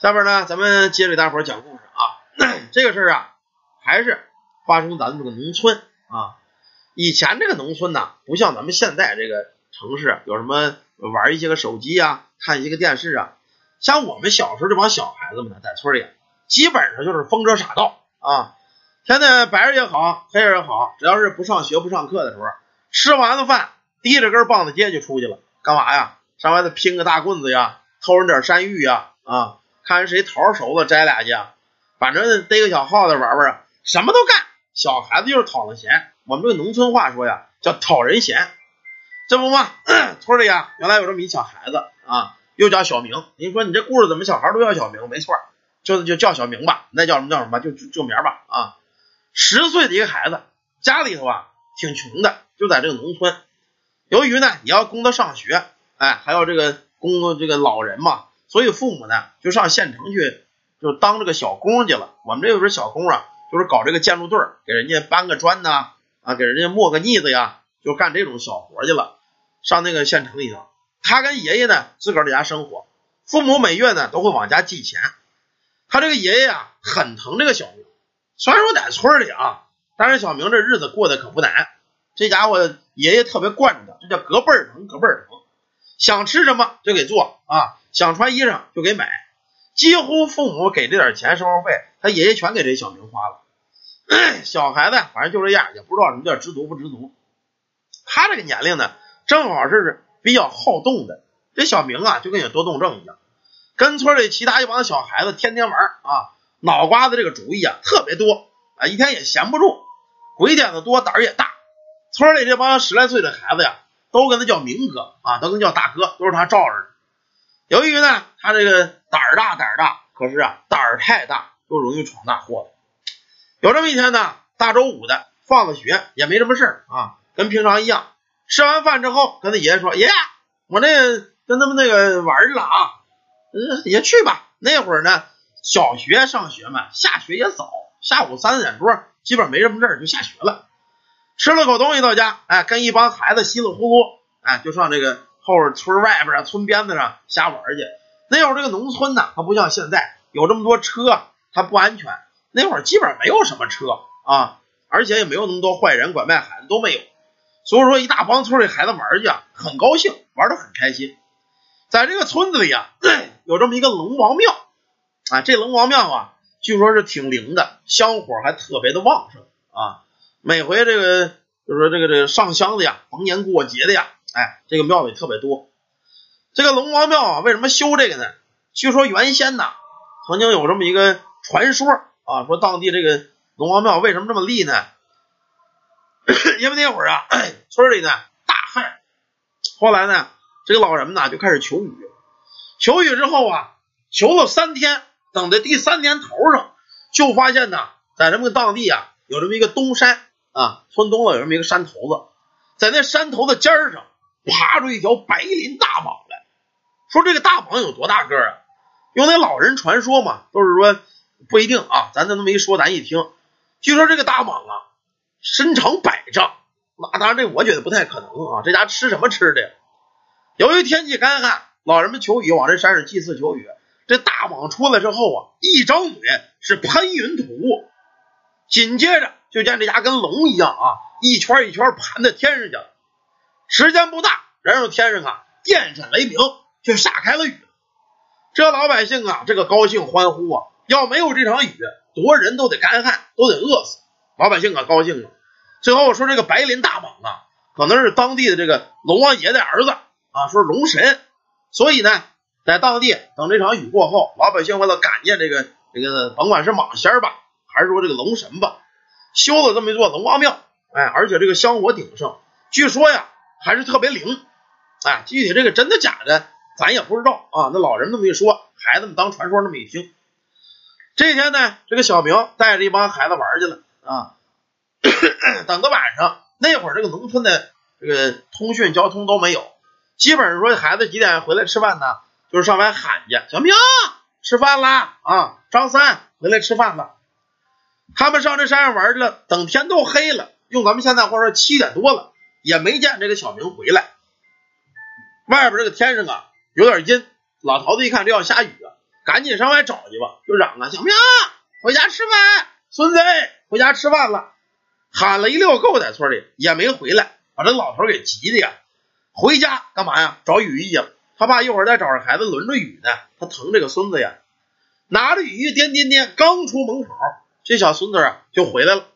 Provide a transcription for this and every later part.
下边呢，咱们接着给大伙讲故事啊。这个事儿啊，还是发生咱们这个农村啊。以前这个农村呢，不像咱们现在这个城市，有什么玩一些个手机啊，看一些个电视啊。像我们小时候这帮小孩子们呢，在村里基本上就是疯车傻道啊，天天白日也好，黑日也好，只要是不上学不上课的时候，吃完了饭，提着根棒子街就出去了，干嘛呀？上外头拼个大棍子呀，偷人点山芋呀，啊，看谁桃熟了摘俩去，反正逮个小耗子玩玩，什么都干。小孩子就是讨了闲，我们这个农村话说呀，叫讨人嫌。这不嘛，村里呀，原来有这么一小孩子啊，又叫小明。您说你这故事怎么小孩都叫小明？没错，就就叫小明吧，那叫什么叫什么，就就名吧啊。十岁的一个孩子，家里头啊挺穷的，就在这个农村。由于呢，你要供他上学，哎，还要这个供这个老人嘛，所以父母呢就上县城去，就当这个小工去了。我们这有时小工啊。就是搞这个建筑队儿，给人家搬个砖呐，啊，给人家磨个腻子呀，就干这种小活去了。上那个县城里头，他跟爷爷呢自个儿在家生活，父母每月呢都会往家寄钱。他这个爷爷啊很疼这个小明，虽然说在村里啊，但是小明这日子过得可不难。这家伙爷爷特别惯着他，这叫隔辈儿疼，隔辈儿疼。想吃什么就给做啊，想穿衣裳就给买。几乎父母给这点钱生活费，他爷爷全给这小明花了。小孩子反正就这样，也不知道什么叫知足不知足。他这个年龄呢，正好是比较好动的。这小明啊，就跟有多动症一样，跟村里其他一帮小孩子天天玩啊，脑瓜子这个主意啊特别多啊，一天也闲不住，鬼点子多，胆儿也大。村里这帮十来岁的孩子呀，都跟他叫明哥啊，都跟叫大哥，都是他罩着。由于呢，他这个胆儿大，胆儿大，可是啊，胆儿太大，就容易闯大祸。有这么一天呢，大周五的，放了学也没什么事儿啊，跟平常一样。吃完饭之后，跟他爷爷说：“爷爷，我那跟他们那个玩去了啊，嗯，也去吧。”那会儿呢，小学上学嘛，下学也早，下午三四点多，基本没什么事儿就下学了。吃了口东西到家，哎，跟一帮孩子稀里糊涂，哎，就上这个。后边村外边啊，村边子上瞎玩去。那会儿这个农村呢，它不像现在有这么多车，它不安全。那会儿基本上没有什么车啊，而且也没有那么多坏人拐卖孩子都没有。所以说，一大帮村里孩子玩去，很高兴，玩的很开心。在这个村子里啊，有这么一个龙王庙啊，这龙王庙啊，据说是挺灵的，香火还特别的旺盛啊。每回这个就是说这个这个上香的呀，逢年过节的呀。哎，这个庙里特别多。这个龙王庙啊，为什么修这个呢？据说原先呐，曾经有这么一个传说啊，说当地这个龙王庙为什么这么立呢？因为那会儿啊，村里呢大旱，后来呢，这个老人们呢就开始求雨，求雨之后啊，求了三天，等在第三年头上，就发现呢，在这么个当地啊，有这么一个东山啊，村东了有这么一个山头子，在那山头的尖上。爬出一条白鳞大蟒来，说这个大蟒有多大个啊？用那老人传说嘛，都是说不一定啊。咱这么一说，咱一听，据说这个大蟒啊，身长百丈。那当然，这我觉得不太可能啊。这家吃什么吃的？由于天气干旱，老人们求雨，往这山上祭祀求雨。这大蟒出来之后啊，一张嘴是喷云吐雾，紧接着就见这家跟龙一样啊，一圈一圈盘在天上去了。时间不大，然后天上啊电闪雷鸣，就下开了雨。这老百姓啊，这个高兴欢呼啊！要没有这场雨，多人都得干旱，都得饿死。老百姓可高兴了。最后说这个白鳞大蟒啊，可能是当地的这个龙王爷的儿子啊，说龙神。所以呢，在当地等这场雨过后，老百姓为了感念这个这个，甭管是蟒仙吧，还是说这个龙神吧，修了这么一座龙王庙。哎，而且这个香火鼎盛，据说呀。还是特别灵，啊，具体这个真的假的，咱也不知道啊。那老人那么一说，孩子们当传说那么一听。这天呢，这个小明带着一帮孩子玩去了啊。等到晚上，那会儿这个农村的这个通讯交通都没有，基本上说孩子几点回来吃饭呢？就是上外喊去，小明吃饭啦啊，张三回来吃饭了。他们上这山上玩去了，等天都黑了，用咱们现在话说，七点多了。也没见这个小明回来，外边这个天上啊有点阴，老头子一看这要下雨啊，赶紧上外找去吧，就嚷啊，小明回家吃饭，孙子回家吃饭了，喊了一溜够在村里也没回来，把这老头给急的呀，回家干嘛呀？找雨衣去了，他怕一会儿再找着孩子轮着雨呢，他疼这个孙子呀，拿着雨衣颠颠颠，刚出门口，这小孙子啊就回来了，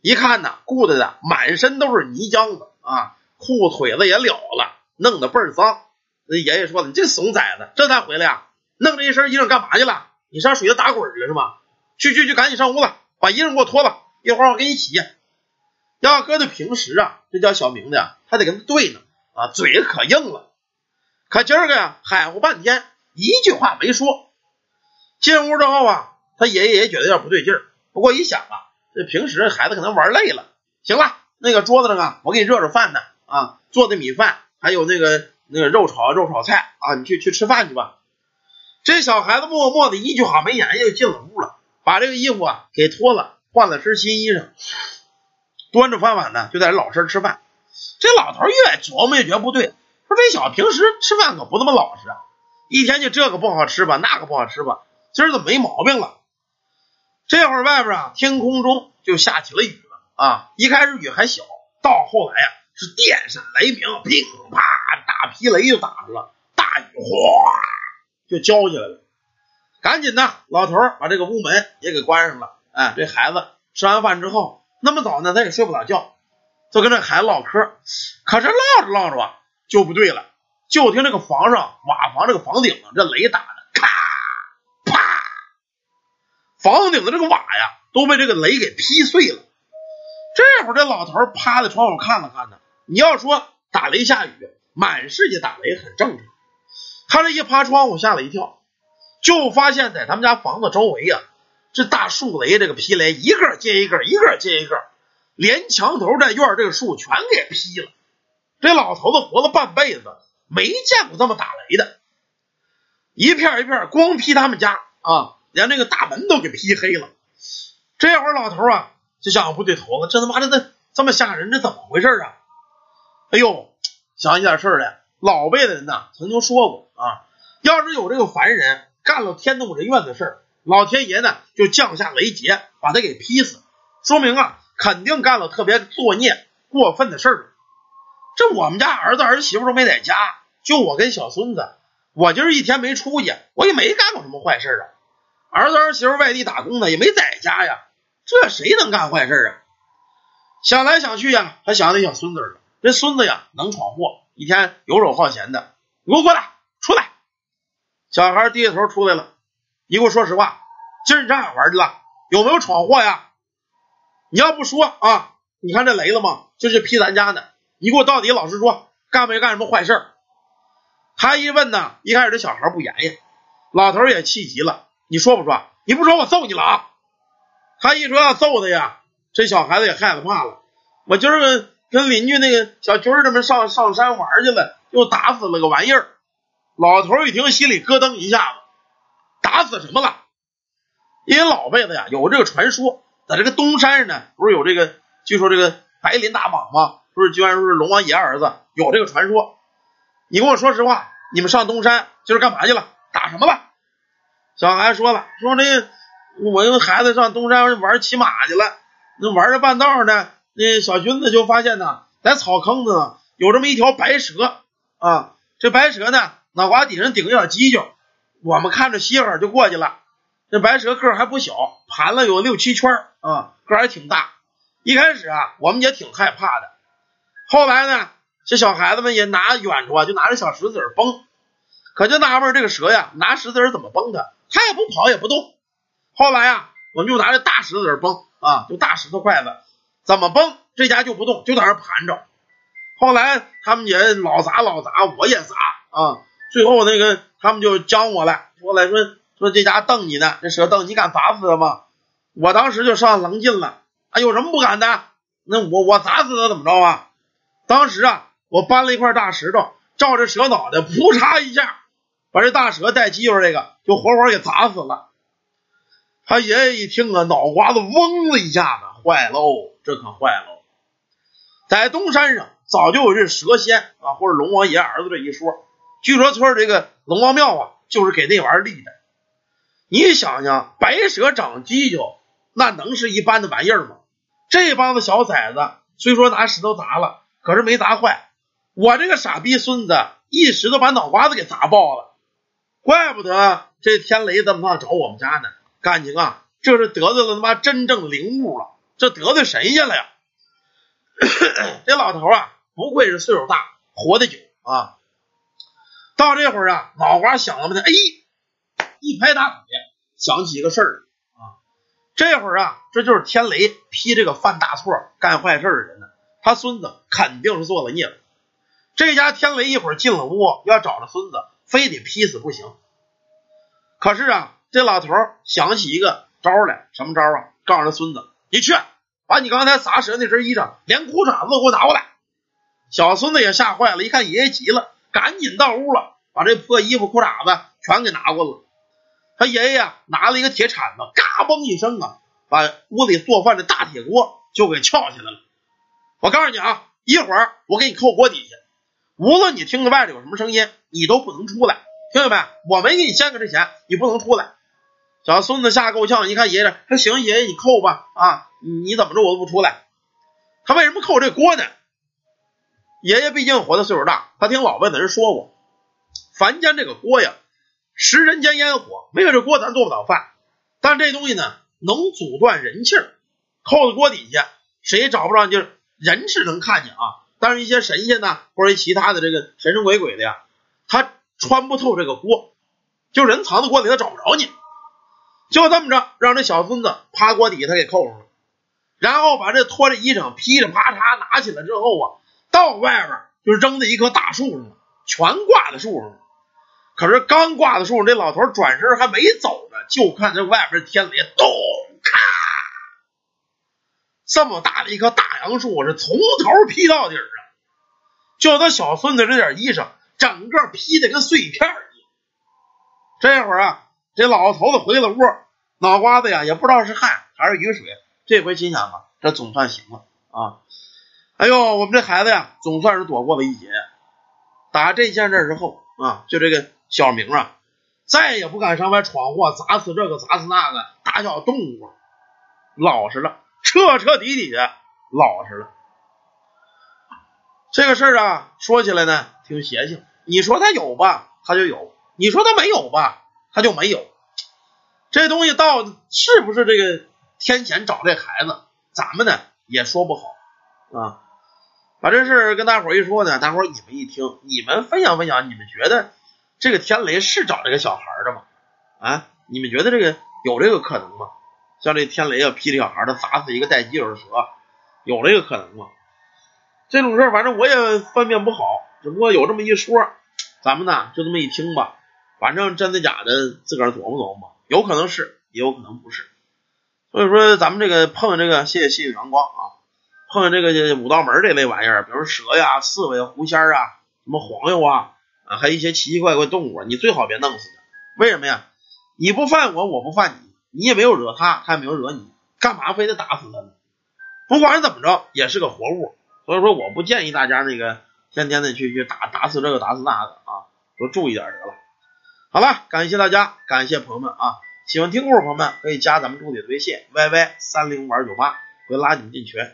一看呐，顾得的满身都是泥浆子。啊，裤腿子也了了，弄得倍儿脏。那爷爷说了，你这怂崽子，这才回来呀？弄这一身衣裳干嘛去了？你上水里打滚去了是吗？去去去，赶紧上屋子，把衣裳给我脱了，一会儿我给你洗。要搁在平时啊，这叫小明的呀，还得跟他对呢啊，嘴可硬了。可今儿个呀，海乎半天，一句话没说。进屋之后啊，他爷爷也觉得有点不对劲儿。不过一想啊，这平时孩子可能玩累了。行了，那个桌子上啊，我给你热热饭呢啊，做的米饭，还有那个那个肉炒肉炒菜啊，你去去吃饭去吧。这小孩子默默的一句话没言就进了屋了，把这个衣服啊给脱了，换了身新衣裳，端着饭碗呢就在这老实吃饭。这老头越琢磨越觉得不对，说这小子平时吃饭可不那么老实啊，一天就这个不好吃吧，那个不好吃吧，今儿怎么没毛病了？这会儿外边啊天空中就下起了雨啊，一开始雨还小，到后来呀是电闪雷鸣，噼啪大霹雷就打着了，大雨哗。就浇起来了，赶紧的，老头把这个屋门也给关上了。哎，这孩子吃完饭之后，那么早呢，他也睡不着觉，就跟这孩子唠嗑。可是唠着唠着啊，就不对了，就听这个房上瓦房这个房顶上这雷打的，咔啪，房顶的这个瓦呀都被这个雷给劈碎了。这会儿这老头趴在窗户看了看呢，你要说打雷下雨，满世界打雷很正常。他这一趴窗户，吓了一跳，就发现，在他们家房子周围呀，这大树雷这个劈雷一个接一个，一个接一个，连墙头这院这个树全给劈了。这老头子活了半辈子，没见过这么打雷的，一片一片，光劈他们家啊，连那个大门都给劈黑了。这会儿老头啊就想不对头了，这他妈的这这么吓人，这怎么回事啊？哎呦，想起点事儿来。老辈的人呐，曾经说过啊，要是有这个凡人干了天怒人怨的事儿，老天爷呢就降下雷劫，把他给劈死，说明啊，肯定干了特别作孽过分的事儿。这我们家儿子儿媳妇都没在家，就我跟小孙子，我今儿一天没出去，我也没干过什么坏事啊。儿子儿媳妇外地打工呢，也没在家呀，这谁能干坏事啊？想来想去呀，他想起小孙子了。这孙子呀，能闯祸。一天游手好闲的，你给我过来，出来！小孩低下头出来了，你给我说实话，今儿你上哪玩去了？有没有闯祸呀？你要不说啊，你看这雷子吗？就是劈咱家的。你给我到底老实说，干没干什么坏事？他一问呢，一开始这小孩不言语，老头也气急了，你说不说？你不说我揍你了啊！他一说要揍他呀，这小孩子也害怕了，我今儿个。跟邻居那个小军儿他们上上山玩去了，又打死了个玩意儿。老头一听，心里咯噔一下子，打死什么了？因为老辈子呀有这个传说，在这个东山上呢，不是有这个，据说这个白林大蟒吗？不是居然说是龙王爷儿子，有这个传说。你跟我说实话，你们上东山今儿干嘛去了？打什么了？小孩说了，说那这我跟孩子上东山玩骑马去了，那玩着半道呢。那小军子就发现呢，在草坑子呢有这么一条白蛇啊，这白蛇呢脑瓜顶上顶个小犄角，我们看着稀罕就过去了。这白蛇个还不小，盘了有六七圈啊，个还挺大。一开始啊，我们也挺害怕的。后来呢，这小孩子们也拿远处啊，就拿着小石子儿崩，可就纳闷这个蛇呀，拿石子儿怎么崩它？它也不跑也不动。后来啊，我们就拿着大石子儿崩啊，就大石头筷子。怎么崩，这家就不动，就在那盘着。后来他们也老砸老砸，我也砸啊。最后那个他们就将我了，说来说说这家瞪你呢，这蛇瞪你敢砸死他吗？我当时就上棱劲了，啊，有什么不敢的？那我我砸死他怎么着啊？当时啊，我搬了一块大石头，照着蛇脑袋，扑嚓一下，把这大蛇带鸡巴这个就活活给砸死了。他爷爷一听啊，脑瓜子嗡的一下子，坏喽，这可坏喽！在东山上早就有这蛇仙啊，或者龙王爷儿子这一说。据说村这个龙王庙啊，就是给那玩意儿立的。你想想，白蛇长犄角，那能是一般的玩意儿吗？这帮子小崽子虽说拿石头砸了，可是没砸坏。我这个傻逼孙子一石头把脑瓜子给砸爆了，怪不得这天雷这么怕找我们家呢。感情啊，这是得罪了他妈真正灵物了，这得罪谁去了呀！这老头啊，不愧是岁数大，活得久啊。到这会儿啊，脑瓜想了半天，哎，一拍大腿，想起一个事儿啊。这会儿啊，这就是天雷劈这个犯大错、干坏事的人呢，他孙子肯定是做了孽了。这家天雷一会儿进了屋，要找着孙子，非得劈死不行。可是啊，这老头想起一个招来，什么招啊？告诉他孙子：“你去把你刚才砸折那身衣裳，连裤衩子都给我拿过来。”小孙子也吓坏了，一看爷爷急了，赶紧到屋了，把这破衣服、裤衩子全给拿过来了。他爷爷拿了一个铁铲子，嘎嘣一声啊，把屋里做饭的大铁锅就给撬起来了。我告诉你啊，一会儿我给你扣锅底下。无论你听着外头有什么声音，你都不能出来，听见没？我没给你先给这钱，你不能出来。小孙子吓够呛，一看爷爷，说行，爷爷你扣吧，啊，你怎么着我都不出来。他为什么扣这锅呢？爷爷毕竟活的岁数大，他听老辈的人说过，凡间这个锅呀，食人间烟火，没有这锅咱做不了饭。但这东西呢，能阻断人气儿，扣在锅底下，谁也找不着，就是人是能看见啊。但是，一些神仙呢，或者其他的这个神神鬼鬼的呀，他穿不透这个锅，就人藏在锅里，他找不着你。就这么着，让这小孙子趴锅底下，他给扣上了，然后把这脱着衣裳，噼里啪嚓拿起来之后啊，到外边就扔在一棵大树上了，全挂在树上了。可是刚挂在树上，这老头转身还没走呢，就看这外边天雷咚咔。这么大的一棵大杨树，是从头劈到底啊！就他小孙子这点衣裳，整个劈的跟碎片一样。这会儿啊，这老头子回了屋，脑瓜子呀也不知道是汗还是雨水。这回心想啊，这总算行了啊！哎呦，我们这孩子呀，总算是躲过了一劫。打这件事之后啊，就这个小明啊，再也不敢上外闯祸，砸死这个砸死那个打小动物，老实了。彻彻底底的老实了。这个事儿啊，说起来呢，挺邪性。你说他有吧，他就有；你说他没有吧，他就没有。这东西到是不是这个天谴找这孩子，咱们呢也说不好啊。把这事跟大伙一说呢，大伙你们一听，你们分享分享，你们觉得这个天雷是找这个小孩的吗？啊，你们觉得这个有这个可能吗？像这天雷啊，劈这小孩，的砸死一个带犄角的蛇，有这个可能吗？这种事儿，反正我也分辨不好。只不过有这么一说，咱们呢就这么一听吧。反正真的假的，自个儿琢磨琢磨。有可能是，也有可能不是。所以说，咱们这个碰这个，谢谢谢谢阳光啊，碰这个五道门这类玩意儿，比如蛇呀、刺猬、狐仙啊、什么黄油啊啊，还有一些奇奇怪怪动物，你最好别弄死它。为什么呀？你不犯我，我不犯你。你也没有惹他，他也没有惹你，干嘛非得打死他呢？不管怎么着，也是个活物，所以说我不建议大家那个天天的去去打打死这个打死那个啊，多注意点得了。好了，感谢大家，感谢朋友们啊！喜欢听故事朋友们可以加咱们助理的微信 yy 三零五二九八，会拉你们进群。